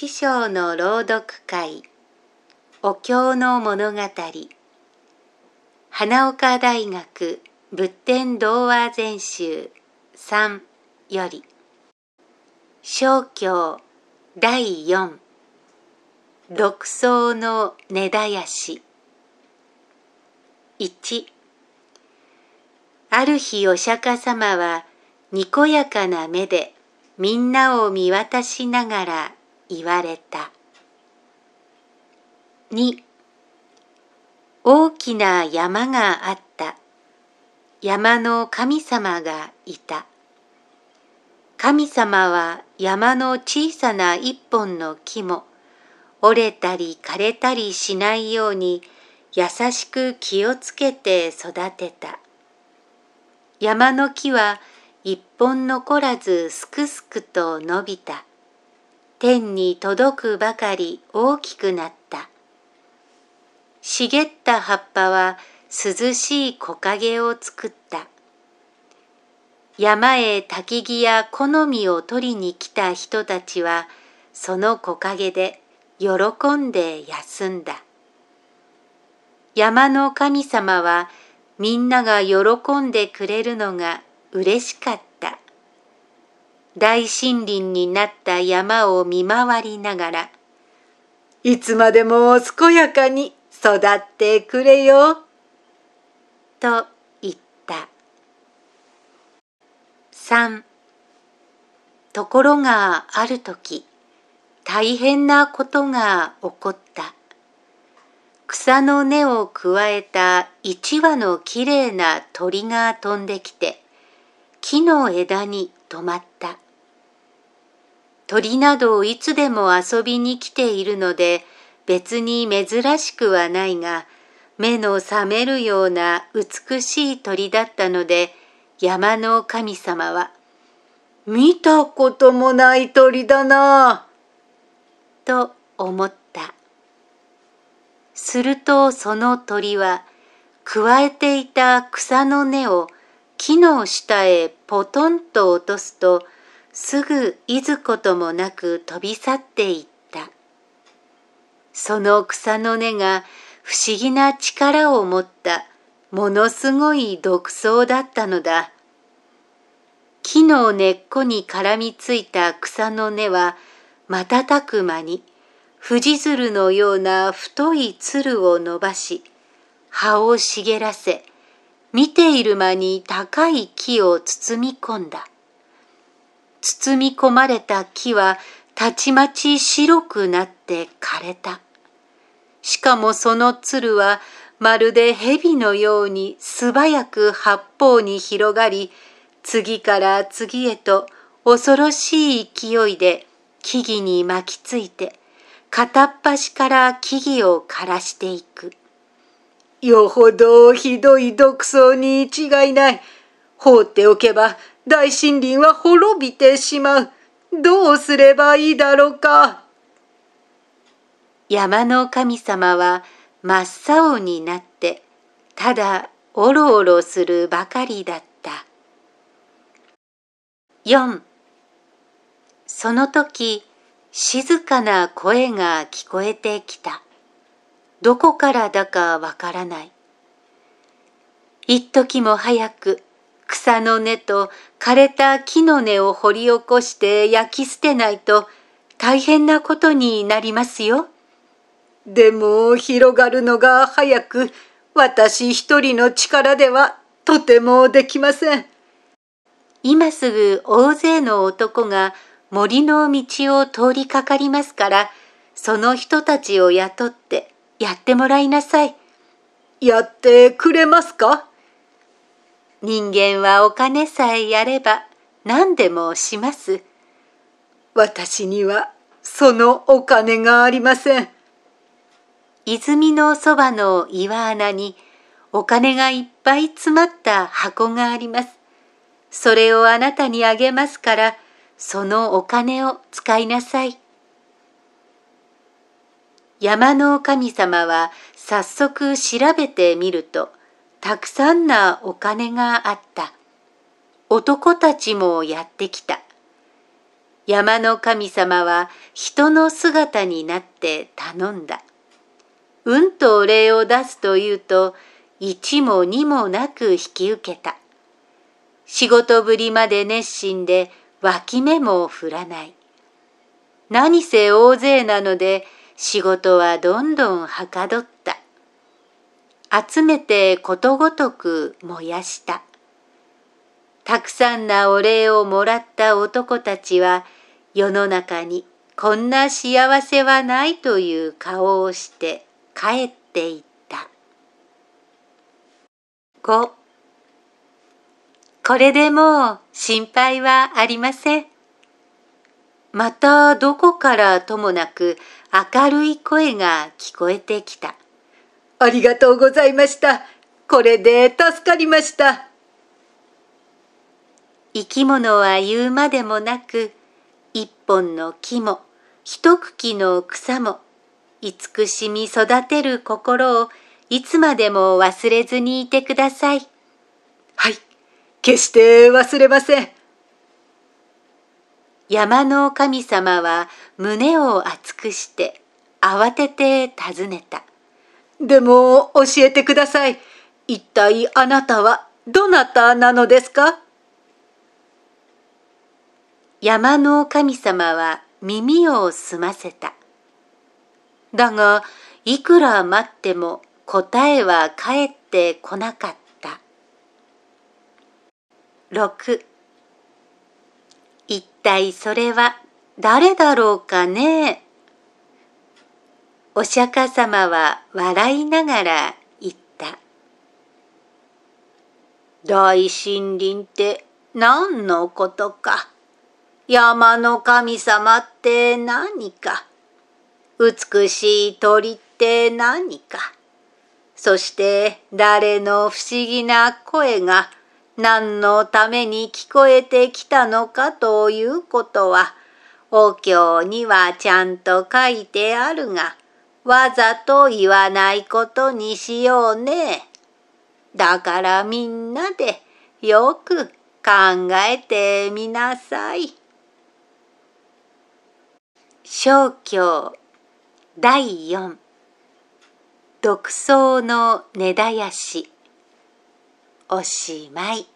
知章の朗読会。お経の物語。花岡大学仏典童話全集。3より。小教第4独創の根絶やし。1ある日お釈迦様はにこやかな目でみんなを見渡しながら言われた。2大きな山があった。山の神様がいた。神様は山の小さな一本の木も折れたり枯れたりしないように優しく気をつけて育てた。山の木は一本残らずすくすくと伸びた。天に届くばかり大きくなった。茂った葉っぱは涼しい木陰を作った。山へ焚き木や好みを取りに来た人たちは、その木陰で喜んで休んだ。山の神様はみんなが喜んでくれるのが嬉しかった。大森林になった山を見回りながら、いつまでも健やかに育ってくれよ、と言った。三、ところがある時、大変なことが起こった。草の根をくわえた一羽のきれいな鳥が飛んできて、木の枝に止まった。鳥などをいつでも遊びに来ているので別に珍しくはないが目の覚めるような美しい鳥だったので山の神様は「見たこともない鳥だな」と思った。するとその鳥はくわえていた草の根を木の下へポトンと落とすとすぐいずこともなく飛び去っていった。その草の根が不思議な力を持ったものすごい独創だったのだ。木の根っこに絡みついた草の根は瞬く間に富士鶴のような太い鶴を伸ばし葉を茂らせ見ている間に高い木を包み込んだ。包み込まれた木はたちまち白くなって枯れた。しかもその鶴はまるで蛇のように素早く八方に広がり、次から次へと恐ろしい勢いで木々に巻きついて、片っ端から木々を枯らしていく。よほどひどい毒草に違いない。放っておけば大森林は滅びてしまう。どうすればいいだろうか。山の神様は真っ青になって、ただおろおろするばかりだった。4その時、静かな声が聞こえてきた。どこからだかわからない。一時も早く草の根と枯れた木の根を掘り起こして焼き捨てないと大変なことになりますよ。でも広がるのが早く私一人の力ではとてもできません。今すぐ大勢の男が森の道を通りかかりますから、その人たちを雇ってやってもらいなさい。やってくれますか？人間はお金さえやれば何でもします。私にはそのお金がありません。泉のそばの岩穴にお金がいっぱい詰まった箱があります。それをあなたにあげますから、そのお金を使いなさい。山の神様は早速調べてみると、たくさんなお金があった。男たちもやってきた。山の神様は人の姿になって頼んだ。うんとお礼を出すというと、一も二もなく引き受けた。仕事ぶりまで熱心で脇目も振らない。何せ大勢なので仕事はどんどんはかどった。集めてことごとく燃やした。たくさんなお礼をもらった男たちは世の中にこんな幸せはないという顔をして帰っていった。5これでもう心配はありません。またどこからともなく明るい声が聞こえてきた。ありがとうございました。これで助かりました。生き物は言うまでもなく、一本の木も一茎の草も慈しみ育てる心をいつまでも忘れずにいてください。はい、決して忘れません。山の神様は胸を熱くして慌てて尋ねた。でも教えてください。一体あなたはどなたなのですか？山の神様は耳を澄ませた。だが、いくら待っても答えは返ってこなかった。6一体それは誰だろうかね？お釈迦様は笑いながら言った。大森林って何のことか。山の神様って何か。美しい鳥って何か。そして誰の不思議な声が何のために聞こえてきたのかということは、お経にはちゃんと書いてあるが、わざと言わないことにしようね。だからみんなでよく考えてみなさい。小教第4独創の根絶やしおしまい